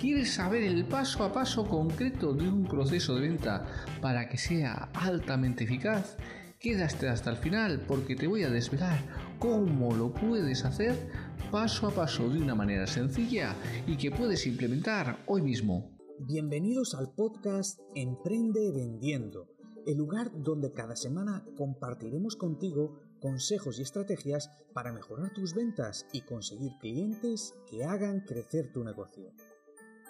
¿Quieres saber el paso a paso concreto de un proceso de venta para que sea altamente eficaz? Quédate hasta el final porque te voy a desvelar cómo lo puedes hacer paso a paso de una manera sencilla y que puedes implementar hoy mismo. Bienvenidos al podcast Emprende Vendiendo, el lugar donde cada semana compartiremos contigo consejos y estrategias para mejorar tus ventas y conseguir clientes que hagan crecer tu negocio.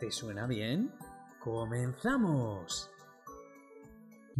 ¿Te suena bien? ¡Comenzamos!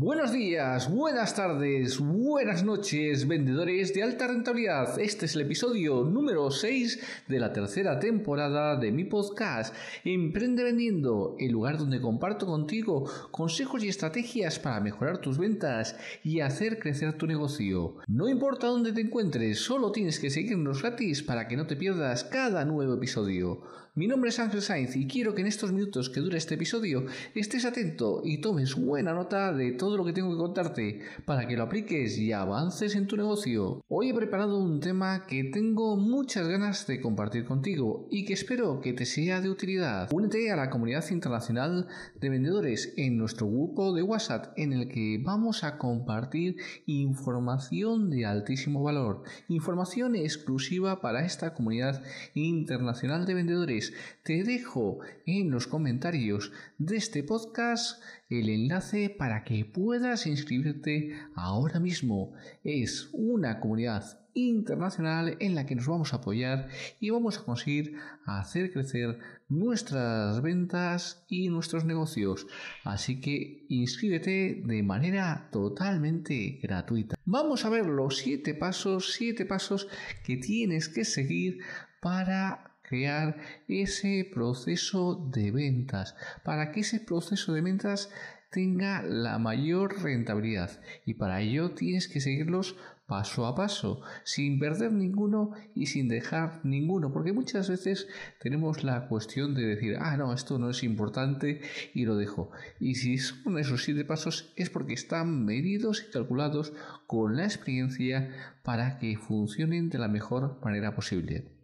Buenos días, buenas tardes, buenas noches, vendedores de alta rentabilidad. Este es el episodio número 6 de la tercera temporada de mi podcast Emprende Vendiendo, el lugar donde comparto contigo consejos y estrategias para mejorar tus ventas y hacer crecer tu negocio. No importa dónde te encuentres, solo tienes que seguirnos gratis para que no te pierdas cada nuevo episodio. Mi nombre es Ángel Sainz y quiero que en estos minutos que dura este episodio estés atento y tomes buena nota de todo lo que tengo que contarte para que lo apliques y avances en tu negocio. Hoy he preparado un tema que tengo muchas ganas de compartir contigo y que espero que te sea de utilidad. Únete a la comunidad internacional de vendedores en nuestro grupo de WhatsApp en el que vamos a compartir información de altísimo valor, información exclusiva para esta comunidad internacional de vendedores te dejo en los comentarios de este podcast el enlace para que puedas inscribirte ahora mismo. Es una comunidad internacional en la que nos vamos a apoyar y vamos a conseguir hacer crecer nuestras ventas y nuestros negocios. Así que inscríbete de manera totalmente gratuita. Vamos a ver los siete pasos, siete pasos que tienes que seguir para crear ese proceso de ventas, para que ese proceso de ventas tenga la mayor rentabilidad y para ello tienes que seguirlos paso a paso, sin perder ninguno y sin dejar ninguno, porque muchas veces tenemos la cuestión de decir, ah, no, esto no es importante y lo dejo. Y si son esos siete pasos es porque están medidos y calculados con la experiencia para que funcionen de la mejor manera posible.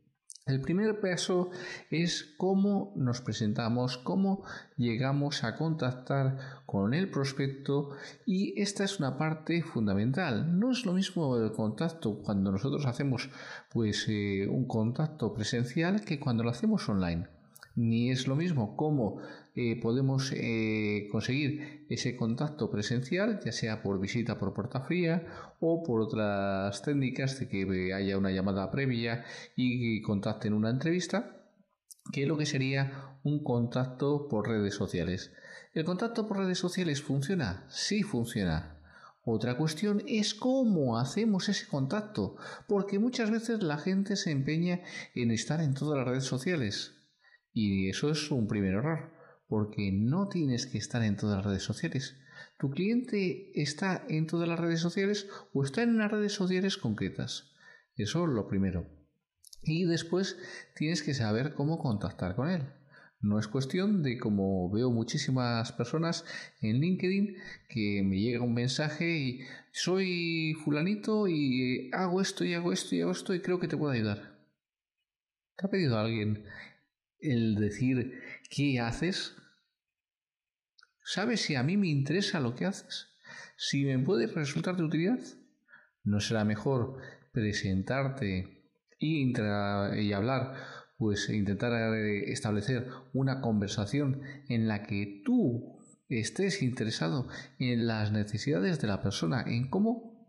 El primer paso es cómo nos presentamos, cómo llegamos a contactar con el prospecto y esta es una parte fundamental. No es lo mismo el contacto cuando nosotros hacemos pues eh, un contacto presencial que cuando lo hacemos online ni es lo mismo cómo eh, podemos eh, conseguir ese contacto presencial, ya sea por visita por puerta fría o por otras técnicas de que haya una llamada previa y contacten una entrevista, que es lo que sería un contacto por redes sociales. ¿El contacto por redes sociales funciona? Sí funciona. Otra cuestión es cómo hacemos ese contacto, porque muchas veces la gente se empeña en estar en todas las redes sociales y eso es un primer error, porque no tienes que estar en todas las redes sociales. ¿Tu cliente está en todas las redes sociales o está en unas redes sociales concretas? Eso es lo primero. Y después tienes que saber cómo contactar con él. No es cuestión de, como veo muchísimas personas en LinkedIn, que me llega un mensaje y soy fulanito y hago esto y hago esto y hago esto y creo que te puedo ayudar. ¿Te ha pedido alguien el decir qué haces? ¿Sabes si a mí me interesa lo que haces? ¿Si me puede resultar de utilidad? ¿No será mejor presentarte y, y hablar pues intentar eh, establecer una conversación en la que tú estés interesado en las necesidades de la persona, en cómo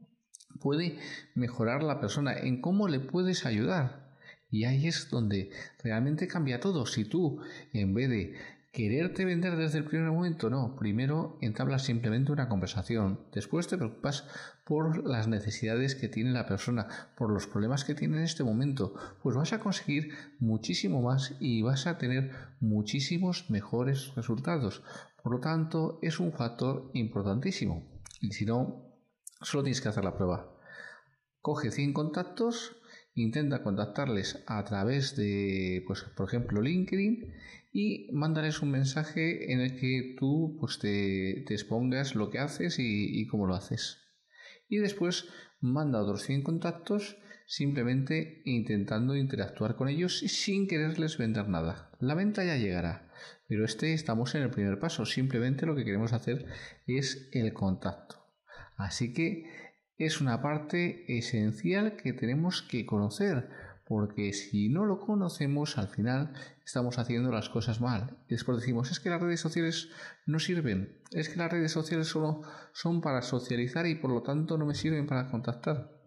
puede mejorar la persona, en cómo le puedes ayudar. Y ahí es donde realmente cambia todo. Si tú, en vez de quererte vender desde el primer momento, no. Primero entablas simplemente una conversación. Después te preocupas por las necesidades que tiene la persona, por los problemas que tiene en este momento. Pues vas a conseguir muchísimo más y vas a tener muchísimos mejores resultados. Por lo tanto, es un factor importantísimo. Y si no, solo tienes que hacer la prueba. Coge 100 contactos intenta contactarles a través de, pues, por ejemplo, LinkedIn y mándales un mensaje en el que tú pues, te, expongas lo que haces y, y, cómo lo haces. Y después manda otros 100 contactos simplemente intentando interactuar con ellos sin quererles vender nada. La venta ya llegará, pero este estamos en el primer paso. Simplemente lo que queremos hacer es el contacto. Así que es una parte esencial que tenemos que conocer, porque si no lo conocemos, al final estamos haciendo las cosas mal. Después decimos, es que las redes sociales no sirven, es que las redes sociales solo son para socializar y por lo tanto no me sirven para contactar.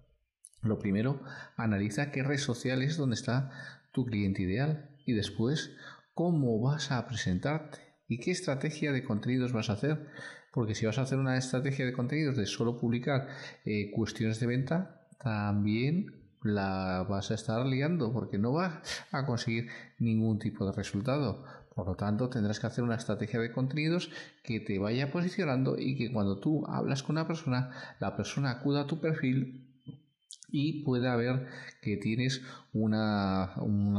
Lo primero, analiza qué red social es donde está tu cliente ideal y después cómo vas a presentarte y qué estrategia de contenidos vas a hacer porque si vas a hacer una estrategia de contenidos de solo publicar eh, cuestiones de venta, también la vas a estar liando porque no vas a conseguir ningún tipo de resultado. Por lo tanto, tendrás que hacer una estrategia de contenidos que te vaya posicionando y que cuando tú hablas con una persona, la persona acuda a tu perfil y pueda ver que tienes una,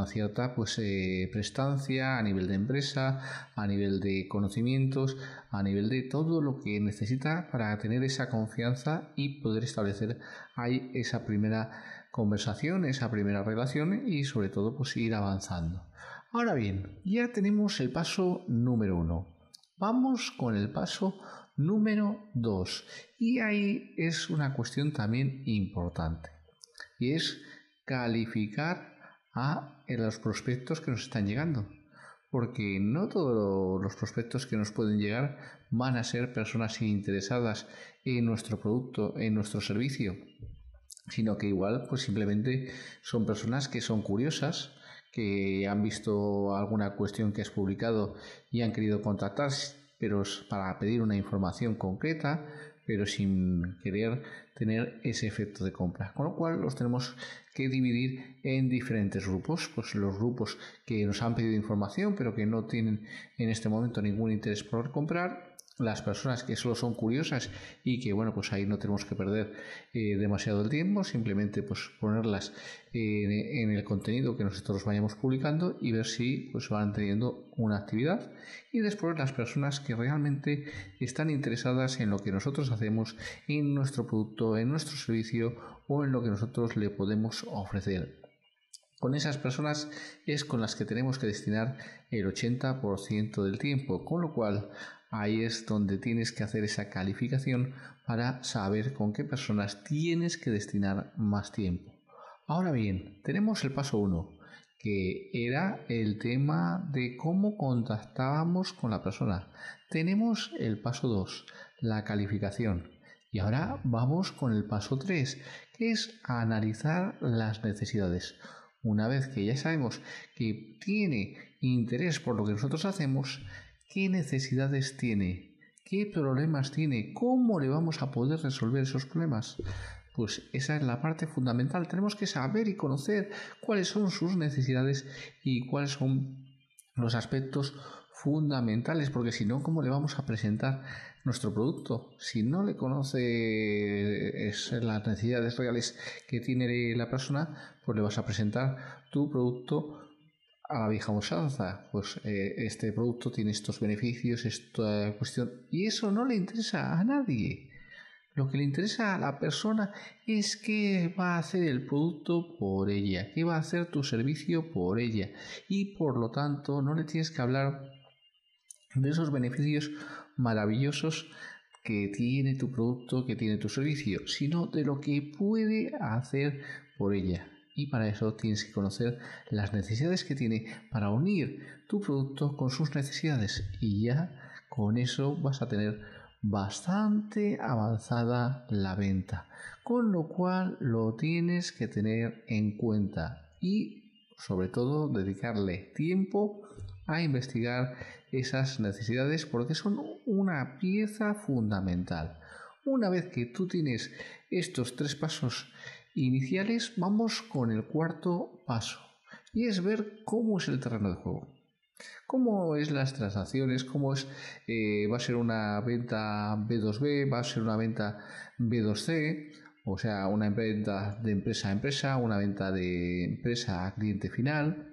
cierta pues, eh, prestancia a nivel de empresa, a nivel de conocimientos, a nivel de todo lo que necesita para tener esa confianza y poder establecer ahí esa primera conversación, esa primera relación y sobre todo pues ir avanzando. Ahora bien, ya tenemos el paso número uno. Vamos con el paso número dos. Y ahí es una cuestión también importante y es calificar a los prospectos que nos están llegando. Porque no todos los prospectos que nos pueden llegar van a ser personas interesadas en nuestro producto, en nuestro servicio, sino que igual pues simplemente son personas que son curiosas, que han visto alguna cuestión que has publicado y han querido contactar, pero para pedir una información concreta, pero sin querer tener ese efecto de compra. Con lo cual los tenemos que dividir en diferentes grupos, pues los grupos que nos han pedido información pero que no tienen en este momento ningún interés por comprar las personas que solo son curiosas y que bueno pues ahí no tenemos que perder eh, demasiado el tiempo simplemente pues ponerlas en, el contenido que nosotros vayamos publicando y ver si pues van teniendo una actividad. Y después las personas que realmente están interesadas en lo que nosotros hacemos en nuestro producto en nuestro servicio o en lo que nosotros le podemos ofrecer. Con esas personas es con las que tenemos que destinar el 80% del tiempo, con lo cual Ahí es donde tienes que hacer esa calificación para saber con qué personas tienes que destinar más tiempo. Ahora bien, tenemos el paso 1, que era el tema de cómo contactábamos con la persona. Tenemos el paso 2, la calificación. Y ahora vamos con el paso 3, que es analizar las necesidades. Una vez que ya sabemos que tiene interés por lo que nosotros hacemos, qué necesidades tiene, qué problemas tiene, cómo le vamos a poder resolver esos problemas. Pues esa es la parte fundamental. Tenemos que saber y conocer cuáles son sus necesidades y cuáles son los aspectos fundamentales, porque si no, ¿cómo le vamos a presentar nuestro producto? Si no le conoce las necesidades reales que tiene la persona, pues le vas a presentar tu producto a la vieja usanza, pues eh, este producto tiene estos beneficios, esta cuestión, y eso no le interesa a nadie. Lo que le interesa a la persona es qué va a hacer el producto por ella, qué va a hacer tu servicio por ella, y por lo tanto no le tienes que hablar de esos beneficios maravillosos que tiene tu producto, que tiene tu servicio, sino de lo que puede hacer por ella. Y para eso tienes que conocer las necesidades que tiene para unir tu producto con sus necesidades y ya con eso vas a tener bastante avanzada la venta con lo cual lo tienes que tener en cuenta y sobre todo dedicarle tiempo a investigar esas necesidades porque son una pieza fundamental. Una vez que tú tienes estos tres pasos iniciales, vamos con el cuarto paso y es ver cómo es el terreno de juego. ¿Cómo es las transacciones? ¿Cómo es? Eh, ¿Va a ser una venta B2B? ¿Va a ser una venta B2C? O sea, una venta de empresa a empresa, una venta de empresa a cliente final,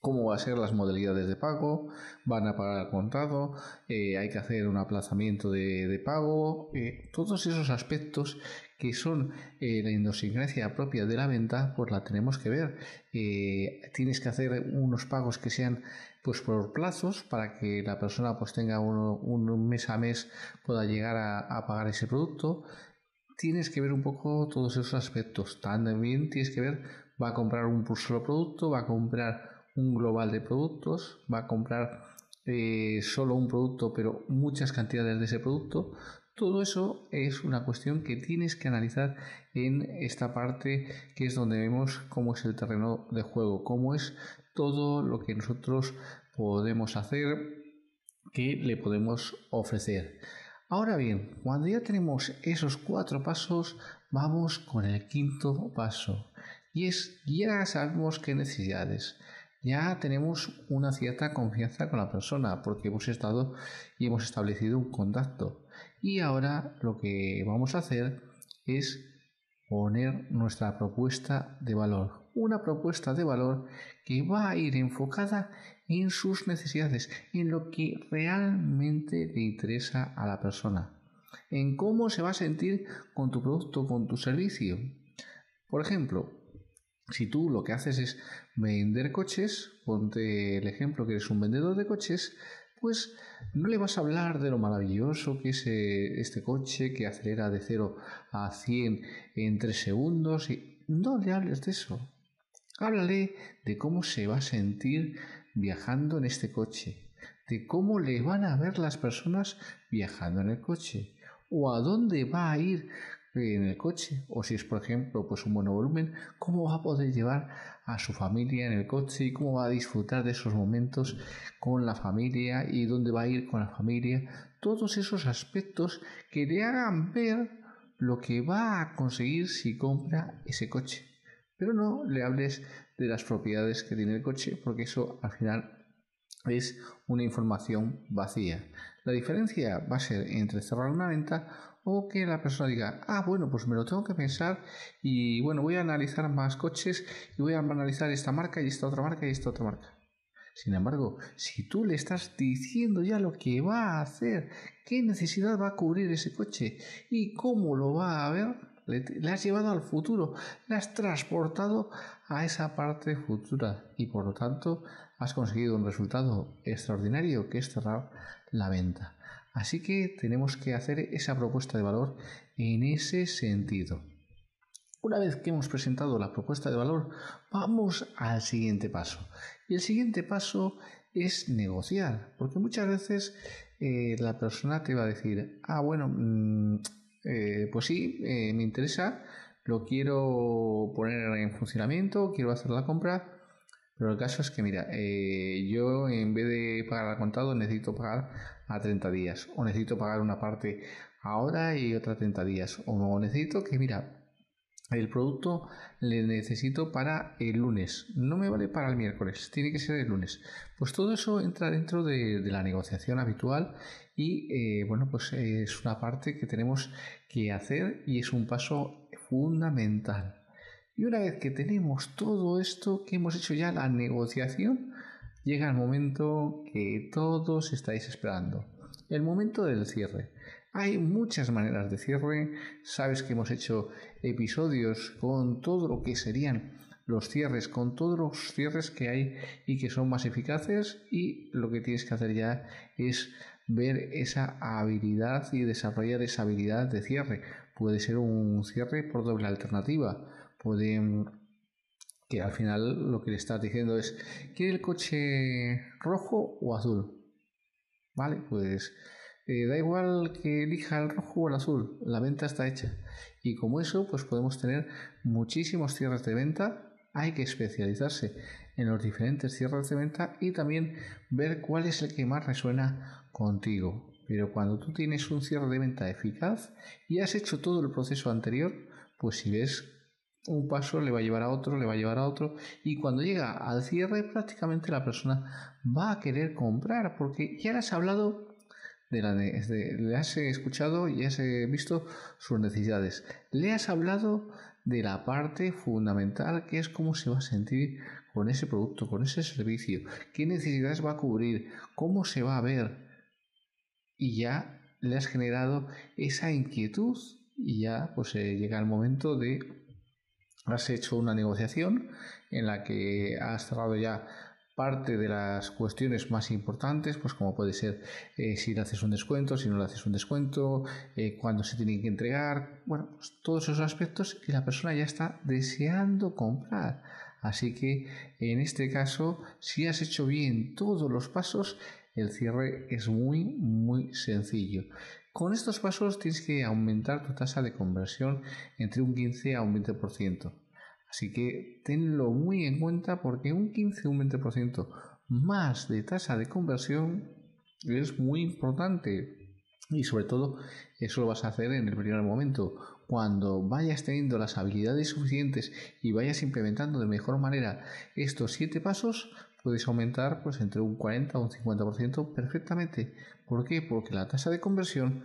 cómo va a ser las modalidades de pago, van a pagar el contrato, eh, hay que hacer un aplazamiento de, pago, eh, todos esos aspectos que son eh, la idiosincrasia propia de la venta, pues la tenemos que ver. tienes que hacer unos pagos que sean pues por plazos para que la persona pues tenga un mes a mes pueda llegar a pagar ese producto tienes que ver un poco todos esos aspectos. También tienes que ver, va a comprar un solo producto, va a comprar un global de productos, va a comprar eh, solo un producto, pero muchas cantidades de ese producto. Todo eso es una cuestión que tienes que analizar en esta parte que es donde vemos cómo es el terreno de juego, cómo es todo lo que nosotros podemos hacer, que le podemos ofrecer. Ahora bien, cuando ya tenemos esos cuatro pasos, vamos con el quinto paso. Y es, ya sabemos qué necesidades. Ya tenemos una cierta confianza con la persona porque hemos estado y hemos establecido un contacto. Y ahora lo que vamos a hacer es poner nuestra propuesta de valor. Una propuesta de valor que va a ir enfocada en sus necesidades, en lo que realmente le interesa a la persona, en cómo se va a sentir con tu producto, con tu servicio. Por ejemplo, si tú lo que haces es vender coches, ponte el ejemplo que eres un vendedor de coches, pues no le vas a hablar de lo maravilloso que es eh, este coche que acelera de 0 a 100 en 3 segundos no le hables de eso. Háblale de cómo se va a sentir viajando en este coche, de cómo le van a ver las personas viajando en el coche, o a dónde va a ir en el coche, o si es por ejemplo pues un buen volumen, cómo va a poder llevar a su familia en el coche y cómo va a disfrutar de esos momentos con la familia y dónde va a ir con la familia, todos esos aspectos que le hagan ver lo que va a conseguir si compra ese coche. Pero no le hables de las propiedades que tiene el coche, porque eso al final es una información vacía. La diferencia va a ser entre cerrar una venta o que la persona diga, ah, bueno, pues me lo tengo que pensar y bueno, voy a analizar más coches y voy a analizar esta marca y esta otra marca y esta otra marca. Sin embargo, si tú le estás diciendo ya lo que va a hacer, qué necesidad va a cubrir ese coche y cómo lo va a ver, le, has llevado al futuro, le has transportado a esa parte futura y por lo tanto has conseguido un resultado extraordinario que es cerrar la venta. Así que tenemos que hacer esa propuesta de valor en ese sentido. Una vez que hemos presentado la propuesta de valor, vamos al siguiente paso. Y el siguiente paso es negociar, porque muchas veces eh, la persona te va a decir, ah, bueno, mm, eh, pues sí, eh, me interesa, lo quiero poner en funcionamiento, quiero hacer la compra, pero el caso es que, mira, yo en vez de pagar al contado necesito pagar a 30 días, o necesito pagar una parte ahora y otra 30 días, o necesito que, mira, el producto le necesito para el lunes, no me vale para el miércoles, tiene que ser el lunes. Pues todo eso entra dentro de, la negociación habitual y eh, bueno, pues es una parte que tenemos que hacer y es un paso fundamental. Y una vez que tenemos todo esto, que hemos hecho ya la negociación, llega el momento que todos estáis esperando, el momento del cierre. Hay muchas maneras de cierre. Sabes que hemos hecho episodios con todo lo que serían los cierres, con todos los cierres que hay y que son más eficaces y lo que tienes que hacer ya es ver esa habilidad y desarrollar esa habilidad de cierre. Puede ser un cierre por doble alternativa. Puede que al final lo que le estás diciendo es, ¿quiere el coche rojo o azul? Vale, pues eh, da igual que elija el rojo o el azul, la venta está hecha. Y como eso, pues podemos tener muchísimos cierres de venta. Hay que especializarse en los diferentes cierres de venta y también ver cuál es el que más resuena contigo. Pero cuando tú tienes un cierre de venta eficaz y has hecho todo el proceso anterior, pues si ves un paso le va a llevar a otro, le va a llevar a otro y cuando llega al cierre prácticamente la persona va a querer comprar porque ya le has hablado de la le has escuchado y has visto sus necesidades. Le has hablado de la parte fundamental que es cómo se va a sentir con ese producto, con ese servicio, qué necesidades va a cubrir, cómo se va a ver. Y ya le has generado esa inquietud y ya pues eh, llega el momento de has hecho una negociación en la que has cerrado ya parte de las cuestiones más importantes, pues como puede ser eh, si le haces un descuento, si no le haces un descuento, eh, cuándo se tiene que entregar, bueno, pues todos esos aspectos y la persona ya está deseando comprar. Así que en este caso, si has hecho bien todos los pasos, el cierre es muy, muy sencillo. Con estos pasos tienes que aumentar tu tasa de conversión entre un 15 a un 20%. Así que tenlo muy en cuenta porque un 15 o un 20% más de tasa de conversión es muy importante. Y sobre todo eso lo vas a hacer en el primer momento. Cuando vayas teniendo las habilidades suficientes y vayas implementando de mejor manera estos siete pasos, puedes aumentar pues entre un 40 o un 50% perfectamente. ¿Por qué? Porque la tasa de conversión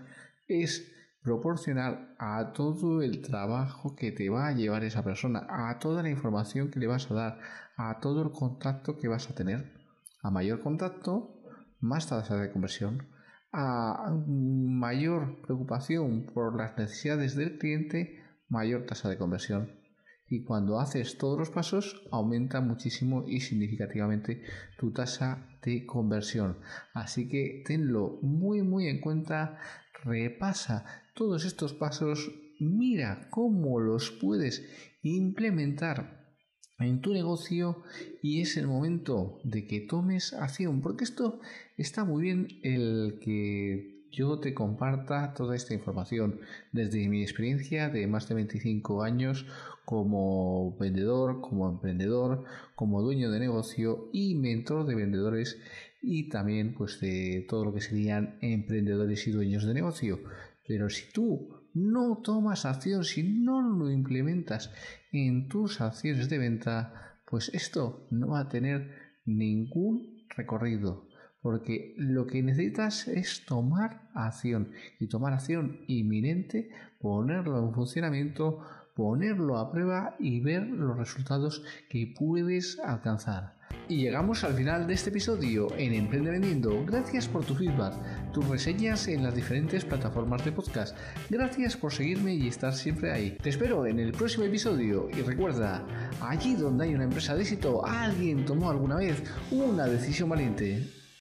es proporcional a todo el trabajo que te va a llevar esa persona, a toda la información que le vas a dar, a todo el contacto que vas a tener. A mayor contacto, más tasa de conversión. A mayor preocupación por las necesidades del cliente, mayor tasa de conversión. Y cuando haces todos los pasos, aumenta muchísimo y significativamente tu tasa de conversión. Así que tenlo muy muy en cuenta. Repasa todos estos pasos, mira cómo los puedes implementar en tu negocio y es el momento de que tomes acción, porque esto está muy bien el que yo te comparta toda esta información. Desde mi experiencia de más de 25 años como vendedor, como emprendedor, como dueño de negocio y mentor de vendedores y también pues de todo lo que serían emprendedores y dueños de negocio. Pero si tú no tomas acción, si no lo implementas en tus acciones de venta, pues esto no va a tener ningún recorrido. Porque lo que necesitas es tomar acción y tomar acción inminente, ponerlo en funcionamiento, ponerlo a prueba y ver los resultados que puedes alcanzar. Y llegamos al final de este episodio en Emprende Vendiendo. Gracias por tu feedback, tus reseñas en las diferentes plataformas de podcast. Gracias por seguirme y estar siempre ahí. Te espero en el próximo episodio y recuerda, allí donde hay una empresa de éxito, alguien tomó alguna vez una decisión valiente.